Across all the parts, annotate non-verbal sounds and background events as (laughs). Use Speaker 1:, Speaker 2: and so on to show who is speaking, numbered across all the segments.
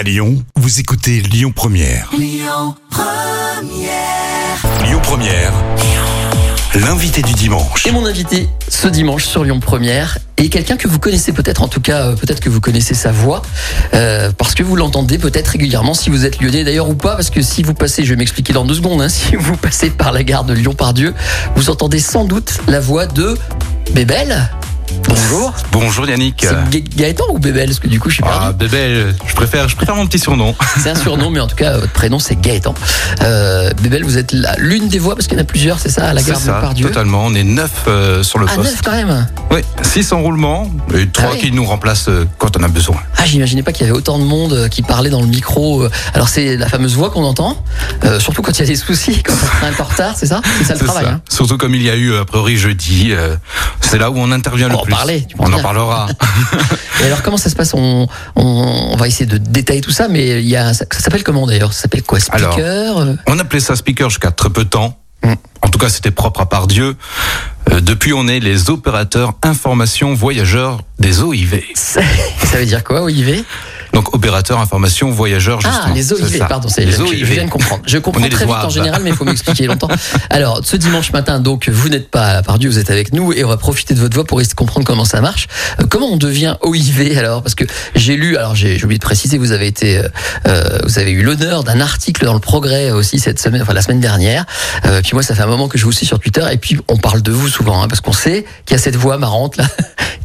Speaker 1: À Lyon, vous écoutez Lyon Première.
Speaker 2: Lyon
Speaker 1: Première. L'invité du dimanche.
Speaker 3: Et mon invité ce dimanche sur Lyon Première est quelqu'un que vous connaissez peut-être, en tout cas euh, peut-être que vous connaissez sa voix, euh, parce que vous l'entendez peut-être régulièrement si vous êtes lyonnais d'ailleurs ou pas, parce que si vous passez, je vais m'expliquer dans deux secondes, hein, (laughs) si vous passez par la gare de Lyon-Pardieu, vous entendez sans doute la voix de Bébel. Bonjour.
Speaker 4: Bonjour Yannick.
Speaker 3: C'est Ga- Gaëtan ou Bébel Parce que du coup je suis perdu.
Speaker 4: Ah bébé, je préfère, je préfère mon petit surnom.
Speaker 3: C'est un surnom, mais en tout cas, votre prénom, c'est Gaëtan. Euh, Bébel, vous êtes l'une des voix, parce qu'il y en a plusieurs, c'est ça, à la gare de
Speaker 4: ça,
Speaker 3: Pardieu
Speaker 4: totalement. On est neuf euh, sur le
Speaker 3: Ah,
Speaker 4: poste.
Speaker 3: neuf quand même?
Speaker 4: Oui, six en roulement et trois
Speaker 3: Ah oui.
Speaker 4: qui nous remplacent euh, quand on a besoin.
Speaker 3: Ah, j'imaginais pas qu'il y avait autant de monde euh, qui parlait dans le micro. Alors, c'est la fameuse voix qu'on entend, surtout quand il y a des soucis, quand on est en retard, c'est ça? C'est ça le travail.
Speaker 4: ça.
Speaker 3: hein.
Speaker 4: Surtout comme il y a eu a priori jeudi, c'est là où on intervient le
Speaker 3: en
Speaker 4: plus.
Speaker 3: parler, tu
Speaker 4: on en parlera. (laughs)
Speaker 3: Et alors, comment ça se passe on, on, on va essayer de détailler tout ça, mais il y a, ça, ça s'appelle comment d'ailleurs? Ça s'appelle quoi? Speaker euh?
Speaker 4: on appelait ça speaker jusqu'à très peu de temps.
Speaker 3: Mm.
Speaker 4: En tout cas, c'était propre à Pardieu. Euh, depuis, on est les opérateurs information voyageurs des OIV.
Speaker 3: ça, ça veut dire quoi, OIV
Speaker 4: Donc, opérateurs information voyageurs, justement.
Speaker 3: Ah, les OIV, pardon, c'est
Speaker 4: les
Speaker 3: je, je
Speaker 4: OIV.
Speaker 3: viens de comprendre. Je comprends très vite en général, mais il faut m'expliquer longtemps. Alors, ce dimanche matin, donc, vous n'êtes pas à Pardieu, vous êtes avec nous et on va profiter de votre voix pour essayer de comprendre comment ça marche. Euh, comment on devient OIV alors? Parce que j'ai lu, alors j'ai oublié de préciser, vous avez été, euh, euh, vous avez eu l'honneur d'un article dans le Progrès aussi cette semaine, enfin la semaine dernière. Euh, puis moi, ça fait un moment que je vous suis sur Twitter et puis on parle de vous souvent, hein, parce qu'on sait qu'il y a cette voix marrante là.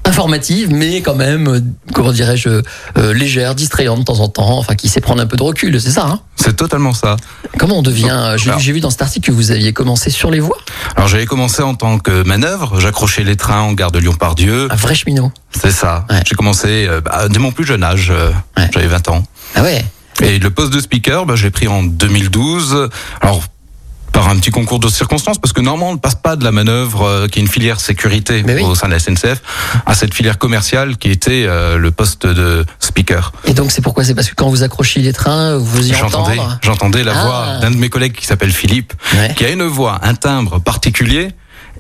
Speaker 3: Informative, mais quand même, euh, comment dirais-je, euh, légère, distrayante de temps en temps, enfin qui sait prendre un peu de recul, c'est ça. Hein?
Speaker 4: C'est totalement ça.
Speaker 3: Comment on devient euh, J'ai j'ai vu dans cet article que vous aviez commencé sur les voies.
Speaker 4: Alors j'avais commencé en tant que manœuvre, j'accrochais les trains en gare de Lyon-Pardieu,
Speaker 3: Un vrai cheminot.
Speaker 4: c'est ça.
Speaker 3: Ouais.
Speaker 4: J'ai commencé euh, bah, dès mon plus jeune âge, euh,
Speaker 3: Ouais.
Speaker 4: j'avais 20 ans.
Speaker 3: Ah ouais.
Speaker 4: Et le poste de speaker, bah, je l'ai pris en 2012. Alors par un petit concours de circonstances, parce que normalement on ne passe pas de la manœuvre euh, qui est une filière sécurité
Speaker 3: oui.
Speaker 4: au sein de la SNCF à cette filière commerciale qui était euh, le poste de speaker.
Speaker 3: Et donc c'est pourquoi? C'est parce que quand vous accrochez les trains, vous y
Speaker 4: J'entendais, j'entendais la
Speaker 3: Ah.
Speaker 4: voix d'un de mes collègues qui s'appelle Philippe,
Speaker 3: Ouais.
Speaker 4: qui a une voix, un timbre particulier.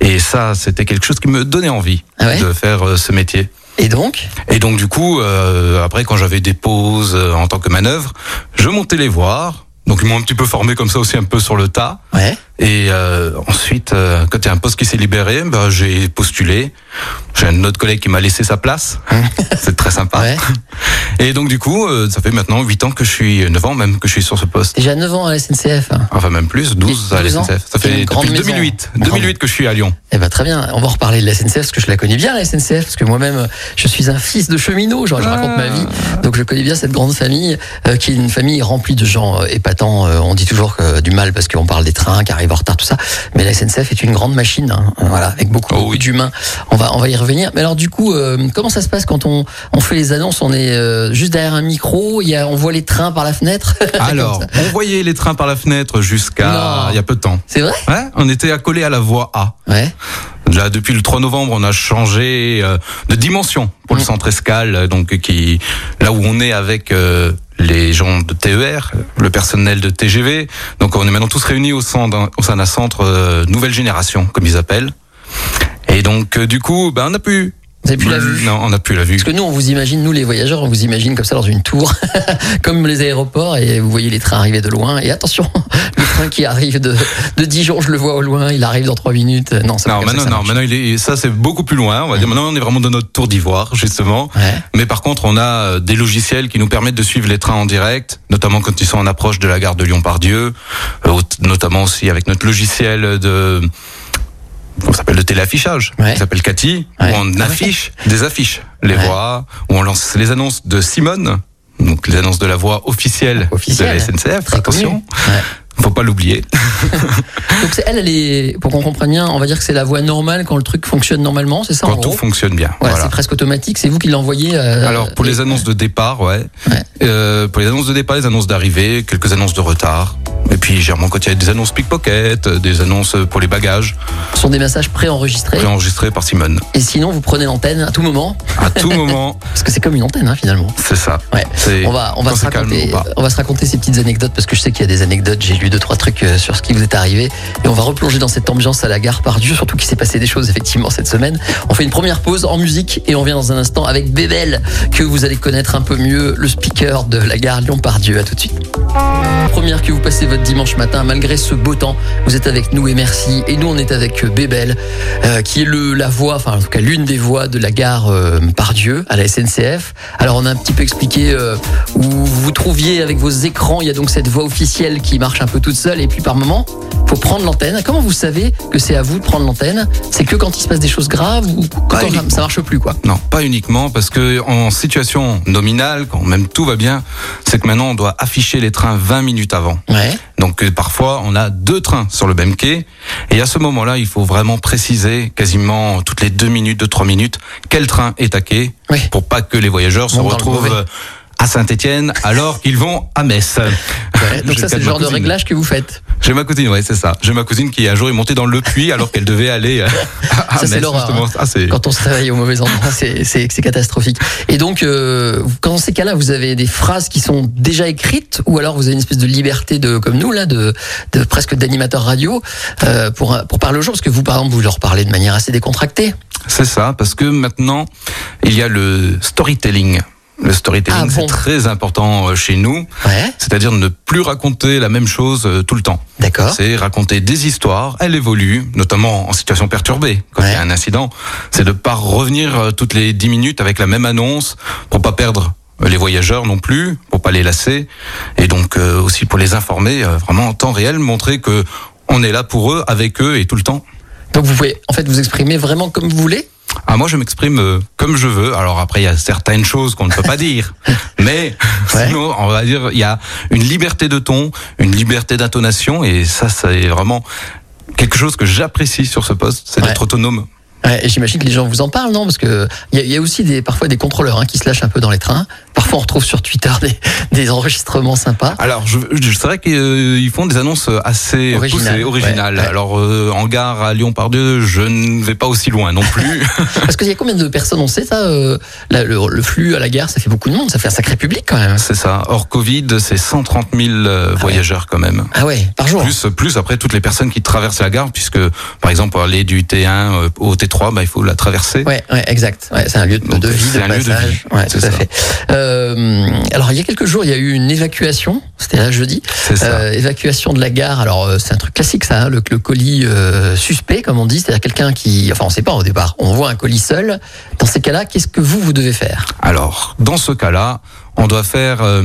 Speaker 4: Et ça, c'était quelque chose qui me donnait envie
Speaker 3: Ah ouais?
Speaker 4: de faire euh, ce métier.
Speaker 3: Et donc?
Speaker 4: Et donc du coup, euh, après quand j'avais des pauses euh, en tant que manœuvre, je montais les voir. Donc ils m'ont un petit peu formé comme ça aussi un peu sur le tas.
Speaker 3: Ouais.
Speaker 4: Et euh, ensuite, euh, quand il y a un poste qui s'est libéré, bah, j'ai postulé. J'ai un autre collègue qui m'a laissé sa place. (laughs) C'est très sympa.
Speaker 3: Ouais.
Speaker 4: Et donc du coup, euh, ça fait maintenant 8 ans que je suis, 9 ans même que je suis sur ce poste.
Speaker 3: Déjà 9 ans à la SNCF. hein.
Speaker 4: Enfin même plus, 12 à la
Speaker 3: 12 ans.
Speaker 4: SNCF. Ça fait depuis
Speaker 3: maison.
Speaker 4: 2008.
Speaker 3: Grande.
Speaker 4: 2008 que je suis à Lyon.
Speaker 3: Eh ben très bien. On va reparler de la SNCF parce que je la connais bien la SNCF parce que moi-même je suis un fils de cheminot. Genre je raconte ma vie. Donc je connais bien cette grande famille euh, qui est une famille remplie de gens euh, épatants. Euh, on dit toujours que du mal parce qu'on parle des trains qui arrivent en retard tout ça. Mais la SNCF est une grande machine. hein. Voilà avec beaucoup,
Speaker 4: Oh oui.
Speaker 3: d'humains. On va on va y revenir. Mais alors du coup euh, comment ça se passe quand on on fait les annonces? On est euh, juste derrière un micro. Il y a on voit les trains par la fenêtre? (laughs)
Speaker 4: Alors, on voyait les trains par la fenêtre jusqu'à il y a peu de temps.
Speaker 3: c'est vrai?
Speaker 4: Ouais, on était accolé à la voie A.
Speaker 3: Ouais.
Speaker 4: Là, depuis le 3 novembre, on a changé euh, de dimension pour le
Speaker 3: Mm.
Speaker 4: centre escale, donc qui là où on est avec euh, les gens de TER, le personnel de TGV. Donc on est maintenant tous réunis au sein d'un centre euh, nouvelle génération, comme ils appellent. Et donc euh, du coup, ben on a pu.
Speaker 3: Vous pu la vue
Speaker 4: Non, on n'a plus la vue.
Speaker 3: Parce que nous, on vous imagine, nous les voyageurs, on vous imagine comme ça dans une tour, (laughs) comme les aéroports, et vous voyez les trains arriver de loin. Et attention, (laughs) le train qui arrive de, de Dijon, je le vois au loin, il arrive dans trois minutes. Non, pas
Speaker 4: Non,
Speaker 3: que
Speaker 4: maintenant,
Speaker 3: ça
Speaker 4: non, maintenant, il est, ça c'est beaucoup plus loin. On va dire, maintenant, on est vraiment dans notre tour d'ivoire, justement.
Speaker 3: Ouais.
Speaker 4: Mais par contre, on a euh, des logiciels qui nous permettent de suivre les trains en direct, notamment quand ils sont en approche de la gare de Lyon-Pardieu, euh, notamment aussi avec notre logiciel de on s'appelle le téléaffichage,
Speaker 3: Ouais.
Speaker 4: qui s'appelle Cathy,
Speaker 3: Ouais.
Speaker 4: où on affiche des affiches, les
Speaker 3: Ouais.
Speaker 4: voix, où on lance les annonces de Simone, donc les annonces de la voix officielle,
Speaker 3: Officielle.
Speaker 4: de la SNCF.
Speaker 3: Très
Speaker 4: attention. Faut pas l'oublier. (laughs)
Speaker 3: Donc c'est- elle, elle est, pour qu'on comprenne bien, on va dire que c'est la voie normale quand le truc fonctionne normalement, c'est ça en
Speaker 4: Quand tout
Speaker 3: gros
Speaker 4: fonctionne bien.
Speaker 3: Voilà,
Speaker 4: voilà.
Speaker 3: c'est presque automatique, c'est vous qui l'envoyez. euh,
Speaker 4: Alors pour les annonces de départ, ouais.
Speaker 3: Ouais.
Speaker 4: Euh, pour les annonces de départ, les annonces d'arrivée, quelques annonces de retard. Et puis généralement quand il y a des annonces pickpocket, euh, des annonces pour les bagages,
Speaker 3: Ce sont des messages préenregistrés.
Speaker 4: préenregistrés par Simone.
Speaker 3: Et sinon, vous prenez l'antenne à tout moment,
Speaker 4: À tout (laughs) moment,
Speaker 3: parce que c'est comme une antenne hein, finalement.
Speaker 4: c'est ça.
Speaker 3: Ouais. On va, on va se raconter, on va se raconter ces petites anecdotes parce que je sais qu'il y a des anecdotes. J'ai lu deux trois trucs euh, sur ce qui vous est arrivé et on va replonger dans cette ambiance à la gare par Dieu. Surtout qu'il s'est passé des choses effectivement cette semaine. On fait une première pause en musique et on vient dans un instant avec Bébel que vous allez connaître un peu mieux, le speaker de la gare Lyon par Dieu. À tout de suite. Première que vous passez votre dimanche matin malgré ce beau temps. Vous êtes avec nous et merci. Et nous on est avec Bébel euh, qui est le la voix, enfin en tout cas l'une des voix de la gare euh, par Dieu à la SNCF. Alors on a un petit peu expliqué euh, où vous vous trouviez avec vos écrans. Il y a donc cette voix officielle qui marche un peu toute seule et puis par moment, faut prendre l'antenne. Comment vous savez que c'est à vous de prendre l'antenne? C'est que quand il se passe des choses graves ou quand ça marche plus quoi?
Speaker 4: Non, pas uniquement, parce que en situation nominale, quand même tout va bien, c'est que maintenant on doit afficher les trains 20 minutes avant.
Speaker 3: Ouais.
Speaker 4: Donc euh, parfois on a deux trains sur le même quai, et à ce moment-là il faut vraiment préciser quasiment toutes les deux minutes, deux trois minutes, quel train est à quai, pour pas que les voyageurs se retrouvent à Saint-Étienne alors qu'ils vont à Metz.
Speaker 3: Ouais, donc ça c'est le genre de réglage que vous faites.
Speaker 4: J'ai ma cousine, ouais, c'est ça. J'ai ma cousine qui un jour est montée dans le puits alors qu'elle devait aller euh, (laughs) à
Speaker 3: Ça, c'est
Speaker 4: Metz,
Speaker 3: hein.
Speaker 4: Ah,
Speaker 3: Quand on se réveille au mauvais endroit, c'est catastrophique. Et donc, euh, quand dans ces cas-là, vous avez des phrases qui sont déjà écrites, ou alors vous avez une espèce de liberté de, comme nous là, de, de presque d'animateur radio euh, pour pour parler aux gens, parce que vous, par exemple, vous leur parlez de manière assez décontractée.
Speaker 4: C'est ça, parce que maintenant, il y a le storytelling. Le storytelling,
Speaker 3: Ah bon
Speaker 4: c'est très important euh, chez nous.
Speaker 3: Ouais.
Speaker 4: C'est-à-dire ne plus raconter la même chose euh, tout le temps.
Speaker 3: D'accord.
Speaker 4: C'est raconter des histoires, elles évoluent, notamment en situation perturbée, quand
Speaker 3: Ouais.
Speaker 4: il y a un incident. C'est de pas revenir euh, toutes les 10 minutes avec la même annonce pour pas perdre les voyageurs non plus, pour pas les lasser, et donc euh, aussi pour les informer euh, vraiment en temps réel, montrer que on est là pour eux, avec eux et tout le temps.
Speaker 3: Donc vous pouvez en fait vous exprimer vraiment comme vous voulez.
Speaker 4: Ah, moi, je m'exprime euh, comme je veux. Alors après, il y a certaines choses qu'on ne peut pas dire, (laughs) mais
Speaker 3: Ouais.
Speaker 4: sinon, on va dire, il y a une liberté de ton, une liberté d'intonation, et ça, c'est vraiment quelque chose que j'apprécie sur ce poste, c'est
Speaker 3: Ouais.
Speaker 4: d'être autonome.
Speaker 3: Et j'imagine que les gens vous en parlent, non? Parce que il y, a- il y a aussi des, parfois des contrôleurs hein, qui se lâchent un peu dans les trains. Parfois, on retrouve sur Twitter des, des enregistrements sympas.
Speaker 4: Alors, je, je c'est vrai qu'ils font des annonces assez
Speaker 3: Originales,
Speaker 4: poussées, originales.
Speaker 3: ouais, ouais.
Speaker 4: Alors, euh, en gare à Lyon-Pardieu, je ne vais pas aussi loin non plus. (laughs) (laughs)
Speaker 3: Parce qu'il y a combien de personnes, on sait ça euh, la- le, le flux à la gare, ça fait beaucoup de monde, ça fait un sacré public quand même.
Speaker 4: c'est ça. Hors Covid, c'est 130 000 euh, voyageurs quand même.
Speaker 3: Ah ouais, par jour.
Speaker 4: Plus, plus après toutes les personnes qui traversent la gare, puisque par exemple aller du T1 euh, au T3, bah, il faut la traverser.
Speaker 3: Ouais, ouais, exact. Ouais, c'est un lieu de,
Speaker 4: Donc,
Speaker 3: de vie, de
Speaker 4: un lieu de
Speaker 3: passage.
Speaker 4: vie,
Speaker 3: Ouais, tout à fait. Euh, alors, il y a quelques jours, il y a eu une évacuation. C'était là jeudi. Euh, évacuation de la gare. Alors, euh, c'est un truc classique, ça. hein, le, le colis euh, suspect, comme on dit, c'est-à-dire quelqu'un qui, enfin, on sait pas au départ. On voit un colis seul. Dans ces cas-là, qu'est-ce que vous vous devez faire?
Speaker 4: Alors, dans ce cas-là, on doit faire euh,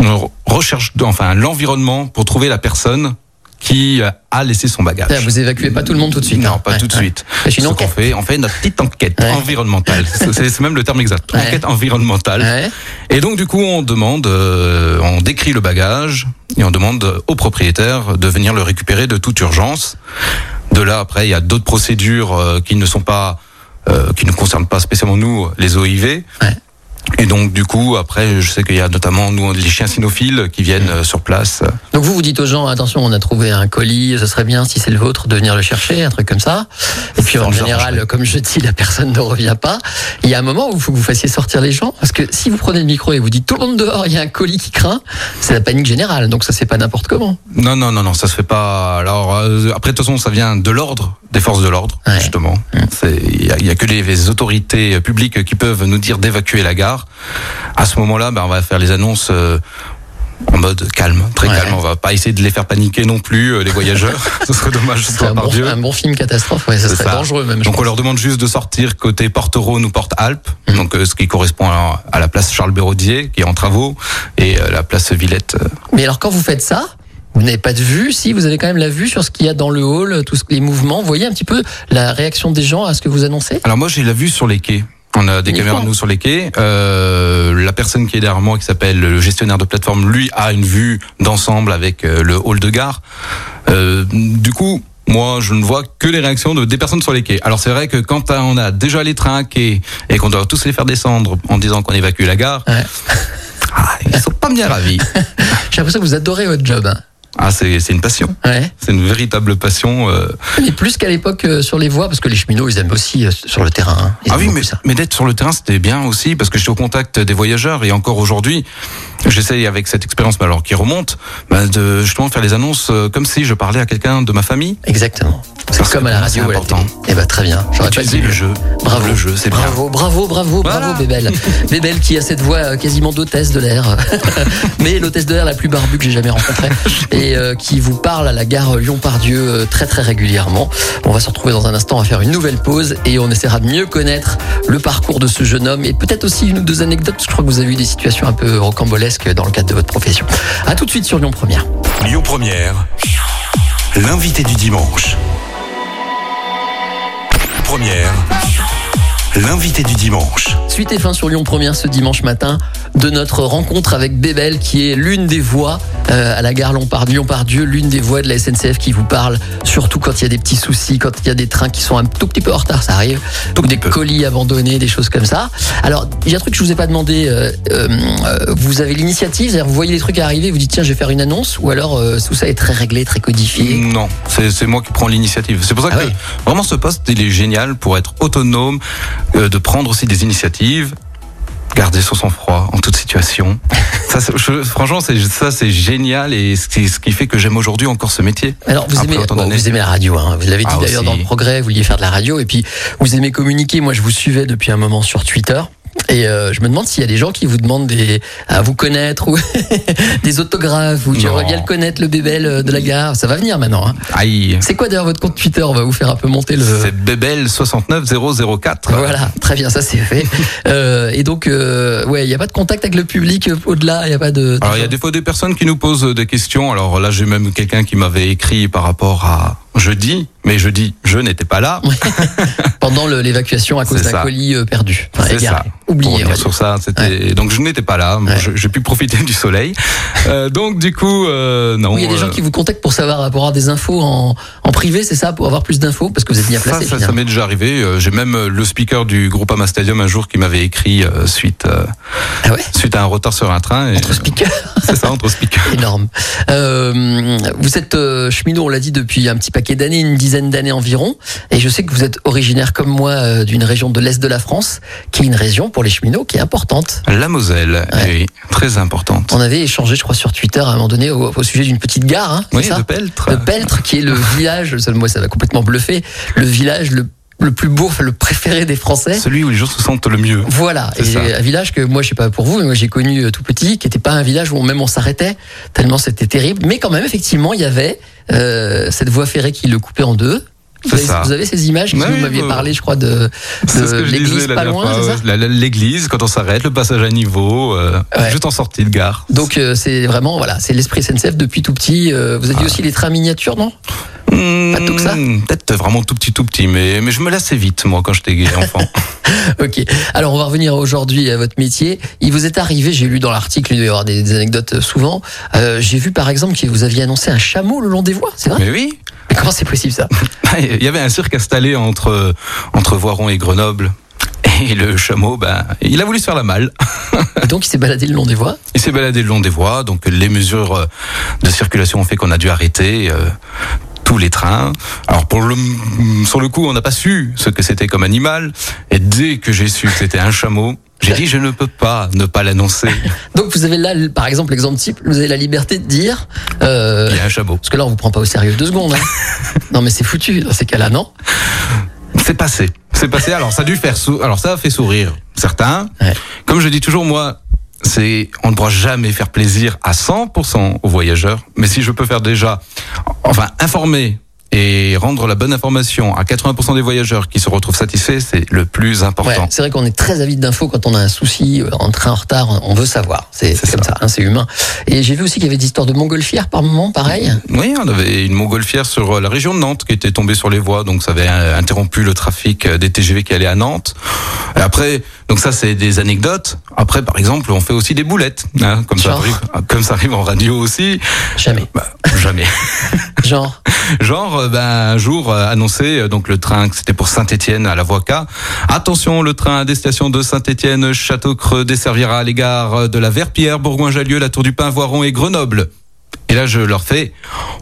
Speaker 4: une recherche, enfin l'environnement pour trouver la personne qui euh, a laissé son bagage.
Speaker 3: Vous évacuez pas tout le monde tout de suite.
Speaker 4: Non,
Speaker 3: hein.
Speaker 4: pas
Speaker 3: Ouais,
Speaker 4: tout de
Speaker 3: ouais.
Speaker 4: suite.
Speaker 3: C'est une enquête.
Speaker 4: fait, on fait notre petite enquête
Speaker 3: Ouais.
Speaker 4: environnementale. C'est même le terme exact. Enquête environnementale. Et donc du coup, on demande, euh, on décrit le bagage et on demande au propriétaire de venir le récupérer de toute urgence. De là, après, il y a d'autres procédures euh, qui ne sont pas, euh, qui ne concernent pas spécialement nous, les OIV. Et donc du coup, après, je sais qu'il y a notamment nous les chiens cynophiles qui viennent euh, sur place.
Speaker 3: Donc vous vous dites aux gens attention on a trouvé un colis ce serait bien si c'est le vôtre de venir le chercher un truc comme ça. Et puis en général comme je dis la personne ne revient pas. Il y a un moment où il faut que vous fassiez sortir les gens parce que si vous prenez le micro et vous dites tout le monde dehors il y a un colis qui craint c'est la panique générale. Donc ça c'est pas n'importe comment.
Speaker 4: Non, non, non, non, ça se fait pas. Alors euh, après, de toute façon, ça vient de l'ordre, des forces de l'ordre,
Speaker 3: Ouais.
Speaker 4: justement. C'est il y a, y a que les, les autorités publiques qui peuvent nous dire d'évacuer la gare. À ce moment-là, ben, on va faire les annonces. euh, en mode calme, très
Speaker 3: Ouais.
Speaker 4: calme. On va pas essayer de les faire paniquer non plus, euh, les voyageurs. (laughs) Ce serait dommage, ce serait
Speaker 3: un bon, un bon film catastrophe ouais ça serait
Speaker 4: ça.
Speaker 3: dangereux même
Speaker 4: Donc on
Speaker 3: pense.
Speaker 4: leur demande juste de sortir côté Porte-Rhône ou Porte-Alpes,
Speaker 3: Mhm.
Speaker 4: donc euh, ce qui correspond à, à la place Charles Béraudier qui est en travaux et euh, la place Villette. euh,
Speaker 3: mais alors quand vous faites ça vous n'avez pas de vue, si vous avez quand même la vue sur ce qu'il y a dans le hall, tous les mouvements, vous voyez un petit peu la réaction des gens à ce que vous annoncez?
Speaker 4: Alors moi j'ai la vue sur les quais. On a des caméras nous sur les quais. Euh, la personne qui est derrière moi, qui s'appelle le gestionnaire de plateforme, lui a une vue d'ensemble avec euh, le hall de gare. Euh, du coup, moi, je ne vois que les réactions de, des personnes sur les quais. Alors c'est vrai que quand on a déjà les trains à quai et qu'on doit tous les faire descendre en disant qu'on évacue la gare,
Speaker 3: Ouais. (laughs)
Speaker 4: ah, ils sont pas bien ravis. (laughs)
Speaker 3: J'ai l'impression que vous adorez votre job. hein.
Speaker 4: Ah, c'est c'est une passion.
Speaker 3: Ouais.
Speaker 4: C'est une véritable passion. euh.
Speaker 3: Mais plus qu'à l'époque euh, sur les voies, parce que les cheminots, ils aiment aussi euh, sur le terrain. hein.
Speaker 4: Ah oui, mais, mais d'être sur le terrain, c'était bien aussi parce que j'étais au contact des voyageurs et encore aujourd'hui, j'essaye avec cette expérience, mais alors qui remonte, bah, de justement faire les annonces euh, comme si je parlais à quelqu'un de ma famille.
Speaker 3: Exactement. C'est comme à la radio
Speaker 4: c'est
Speaker 3: ou à la
Speaker 4: important.
Speaker 3: télé. Eh ben très bien. J'aurais pas
Speaker 4: Utiliser
Speaker 3: dit
Speaker 4: le jeu.
Speaker 3: Bravo.
Speaker 4: Le jeu, c'est.
Speaker 3: Bravo, bravo, bravo,
Speaker 4: Voilà.
Speaker 3: bravo, Bébel. (laughs) Bébel qui a cette voix euh, quasiment d'hôtesse de l'air, (laughs) mais l'hôtesse de l'air la plus barbue que j'ai jamais rencontrée, (laughs) et euh, qui vous parle à la gare Lyon-Pardieu euh, très très régulièrement. On va se retrouver dans un instant, on va faire une nouvelle pause et on essaiera de mieux connaître le parcours de ce jeune homme et peut-être aussi une ou deux anecdotes, je crois que vous avez eu des situations un peu rocambolesques dans le cadre de votre profession. À tout de suite sur Lyon Première.
Speaker 1: Lyon Première, l'invité du dimanche. Première, l'invité du dimanche.
Speaker 3: Suite et fin sur Lyon Première ce dimanche matin de notre rencontre avec Bébel qui est l'une des voix euh, à la gare Lyon-Pardieu, l'une des voix de la SNCF qui vous parle surtout quand il y a des petits soucis, quand il y a des trains qui sont un tout petit peu en retard, ça arrive, ou des
Speaker 4: peu.
Speaker 3: colis abandonnés, des choses comme ça. Alors, il y a un truc que je vous ai pas demandé, euh, euh, vous avez l'initiative, c'est-à-dire vous voyez les trucs arriver, vous dites tiens je vais faire une annonce ou alors euh, tout ça est très réglé, très codifié?
Speaker 4: Non, c'est c'est moi qui prends l'initiative. C'est pour ça
Speaker 3: Ah
Speaker 4: que
Speaker 3: oui.
Speaker 4: vraiment ce poste, il est génial pour être autonome, euh, de prendre aussi des initiatives, garder son sang-froid en toute situation. (laughs) ça, c'est- je- franchement, c'est ça, c'est génial et ce qui, ce qui fait que j'aime aujourd'hui encore ce métier.
Speaker 3: Alors vous
Speaker 4: Après
Speaker 3: aimez, bon, vous aimez la radio, hein. vous l'avez dit
Speaker 4: Ah,
Speaker 3: d'ailleurs dans le progrès, vous vouliez faire de la radio et puis vous aimez communiquer. Moi je vous suivais depuis un moment sur Twitter. Et euh, je me demande s'il y a des gens qui vous demandent des, à vous connaître ou (laughs) des autographes ou j'aimerais bien le connaître le bébel euh, de la gare. Ça va venir maintenant. Hein.
Speaker 4: Aïe.
Speaker 3: C'est quoi d'ailleurs votre compte Twitter? On va vous faire un peu monter le.
Speaker 4: C'est Bebel 69004.
Speaker 3: Voilà, très bien, ça c'est fait. (laughs) Euh, et donc, euh, ouais, il n'y a pas de contact avec le public euh, au-delà, il n'y a pas de.
Speaker 4: Alors il y a des fois des personnes qui nous posent des questions. Alors là j'ai même quelqu'un qui m'avait écrit par rapport à jeudi, mais jeudi je n'étais pas là. (laughs)
Speaker 3: Pendant l'évacuation à cause d'un colis euh, perdu. Enfin,
Speaker 4: C'est ça. Pour
Speaker 3: Oublié.
Speaker 4: sur ça, donc je n'étais pas là.
Speaker 3: Ouais.
Speaker 4: Je- J'ai pu profiter du soleil. Euh, donc du coup euh, non.
Speaker 3: Oui, il y a des gens qui vous contactent pour savoir, pour avoir des infos en, en privé, c'est ça, pour avoir plus d'infos, parce que vous êtes bien placé.
Speaker 4: ça, ça m'est déjà arrivé. J'ai même le speaker du groupe Ama Stadium un jour qui m'avait écrit euh, suite
Speaker 3: Ah ouais
Speaker 4: suite à un retard sur un train. Et,
Speaker 3: Entre speakers,
Speaker 4: c'est ça entre speakers. (laughs)
Speaker 3: énorme. Vous êtes cheminot, on l'a dit, depuis un petit paquet d'années, une dizaine d'années environ, et je sais que vous êtes originaire comme moi euh, d'une région de l'est de la France, qui est une région pour les cheminots qui est importante.
Speaker 4: La Moselle,
Speaker 3: Ouais.
Speaker 4: oui, très importante.
Speaker 3: On avait échangé, je crois, sur Twitter à un moment donné au, au sujet d'une petite gare, hein,
Speaker 4: Oui,
Speaker 3: ça
Speaker 4: de Peltre.
Speaker 3: de Peltre, qui est le (laughs) village, moi ça m'a complètement bluffé, le village le, le plus beau, enfin, le préféré des Français.
Speaker 4: Celui où les gens se sentent le mieux.
Speaker 3: Voilà, et
Speaker 4: ça.
Speaker 3: un village que moi je sais pas pour vous, mais moi j'ai connu euh, tout petit, qui n'était pas un village où même on s'arrêtait, tellement c'était terrible, mais quand même effectivement il y avait cette voie ferrée qui le coupait en deux. Vous avez,
Speaker 4: ça.
Speaker 3: vous avez ces images
Speaker 4: Ouais,
Speaker 3: vous m'aviez parlé, je crois, de,
Speaker 4: que
Speaker 3: l'église pas loin,
Speaker 4: L'église, quand on s'arrête, le passage à niveau, euh,
Speaker 3: Ouais.
Speaker 4: juste en sortie de gare.
Speaker 3: Donc euh, c'est vraiment voilà, c'est l'esprit SNCF depuis tout petit. Euh, vous aviez aussi les trains miniatures, non? Pas tout que ça?
Speaker 4: Hmm, Peut-être vraiment tout petit, tout petit, mais, mais je me lassais vite, moi, quand j'étais enfant. (laughs)
Speaker 3: Ok. Alors on va revenir aujourd'hui à votre métier. Il vous est arrivé, j'ai lu dans l'article, il doit y avoir des, des anecdotes souvent. Euh, j'ai vu par exemple que vous aviez annoncé un chameau le long des voies, c'est vrai?
Speaker 4: Mais oui,
Speaker 3: Mais (laughs) Comment c'est possible ça?
Speaker 4: Il y avait un cirque installé entre, entre Voiron et Grenoble. Et le chameau, ben, il a voulu se faire la malle.
Speaker 3: Et Donc il s'est baladé le long des voies?
Speaker 4: Il s'est baladé le long des voies, donc les mesures euh, de circulation ont fait qu'on a dû arrêter euh, tous les trains. Alors pour le, sur le coup, on n'a pas su ce que c'était comme animal, et dès que j'ai su que c'était un chameau, j'ai dit je ne peux pas ne pas l'annoncer. (laughs)
Speaker 3: Donc vous avez là, par exemple, l'exemple type, vous avez la liberté de dire. euh,
Speaker 4: Il y a un chameau.
Speaker 3: parce que là on vous prend pas au sérieux deux secondes. hein. (laughs) non mais c'est foutu dans ces cas-là, non?
Speaker 4: C'est passé. C'est passé. Alors ça a dû faire sou- alors ça a fait sourire certains.
Speaker 3: Ouais.
Speaker 4: Comme je dis toujours moi, c'est on ne pourra jamais faire plaisir à 100% aux voyageurs, mais si je peux faire déjà enfin informer et rendre la bonne information à 80% des voyageurs qui se retrouvent satisfaits, c'est le plus
Speaker 3: Ouais,
Speaker 4: important.
Speaker 3: c'est vrai qu'on est très avide d'infos quand on a un souci, euh, un train en retard, on veut savoir. C'est comme ça, hein, c'est humain. Et j'ai vu aussi qu'il y avait des histoires de montgolfières par moment, pareil.
Speaker 4: Oui, on avait une montgolfière sur euh, la région de Nantes qui était tombée sur les voies, donc ça avait euh, interrompu le trafic des TGV qui allaient à Nantes. Et après, donc ça c'est des anecdotes. Après, par exemple, on fait aussi des boulettes, hein, comme ça arrive, comme ça arrive en radio aussi.
Speaker 3: Jamais.
Speaker 4: Bah, jamais. (laughs)
Speaker 3: Genre,
Speaker 4: Genre, euh, ben, un jour euh, annoncé, euh, donc le train, que c'était pour Saint-Étienne à la voie K. Attention, le train à destination de Saint-Étienne, Château-Creux desservira les gares de la Verpierre, Bourgoin-Jallieu, la Tour du Pin, Voiron et Grenoble. Et là, je leur fais,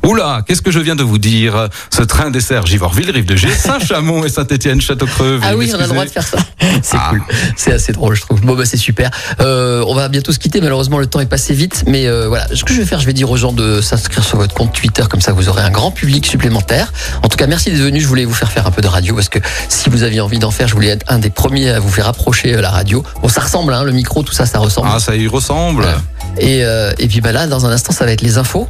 Speaker 4: oula, qu'est-ce que je viens de vous dire? Ce train dessert Givorville, Rive de G, Saint-Chamond et Saint-Étienne, Château-Creux.
Speaker 3: Ah oui, on a le droit de faire ça. (laughs) C'est
Speaker 4: Ah.
Speaker 3: cool. C'est assez drôle, je trouve. Bon, bah, c'est super. Euh, on va bientôt se quitter. Malheureusement, le temps est passé vite. Mais euh, voilà, ce que je vais faire, je vais dire aux gens de s'inscrire sur votre compte Twitter. Comme ça, vous aurez un grand public supplémentaire. En tout cas, merci d'être venu. Je voulais vous faire faire un peu de radio parce que si vous aviez envie d'en faire, je voulais être un des premiers à vous faire approcher euh, la radio. Bon, ça ressemble, hein, le micro, tout ça, ça ressemble.
Speaker 4: Ah, ça y ressemble.
Speaker 3: Voilà. Et, euh, et puis bah là, dans un instant, ça va être les infos.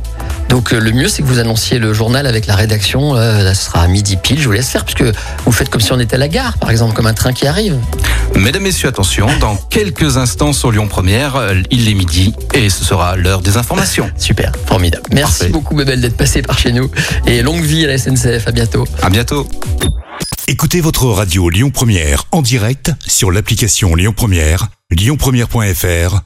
Speaker 3: Donc euh, le mieux, c'est que vous annonciez le journal avec la rédaction. Euh, là, ce sera à midi pile. Je vous laisse faire puisque vous faites comme si on était à la gare, par exemple, comme un train qui arrive.
Speaker 4: Mesdames, Messieurs, attention, dans quelques instants sur Lyon Première, euh, il est midi et ce sera l'heure des informations. (laughs)
Speaker 3: Super, formidable. Merci
Speaker 4: Parfait.
Speaker 3: beaucoup, Bebel, d'être passé par chez nous. Et longue vie à la SNCF. À bientôt.
Speaker 4: À bientôt.
Speaker 1: Écoutez votre radio Lyon Première en direct sur l'application Lyon Première, lyonpremière.fr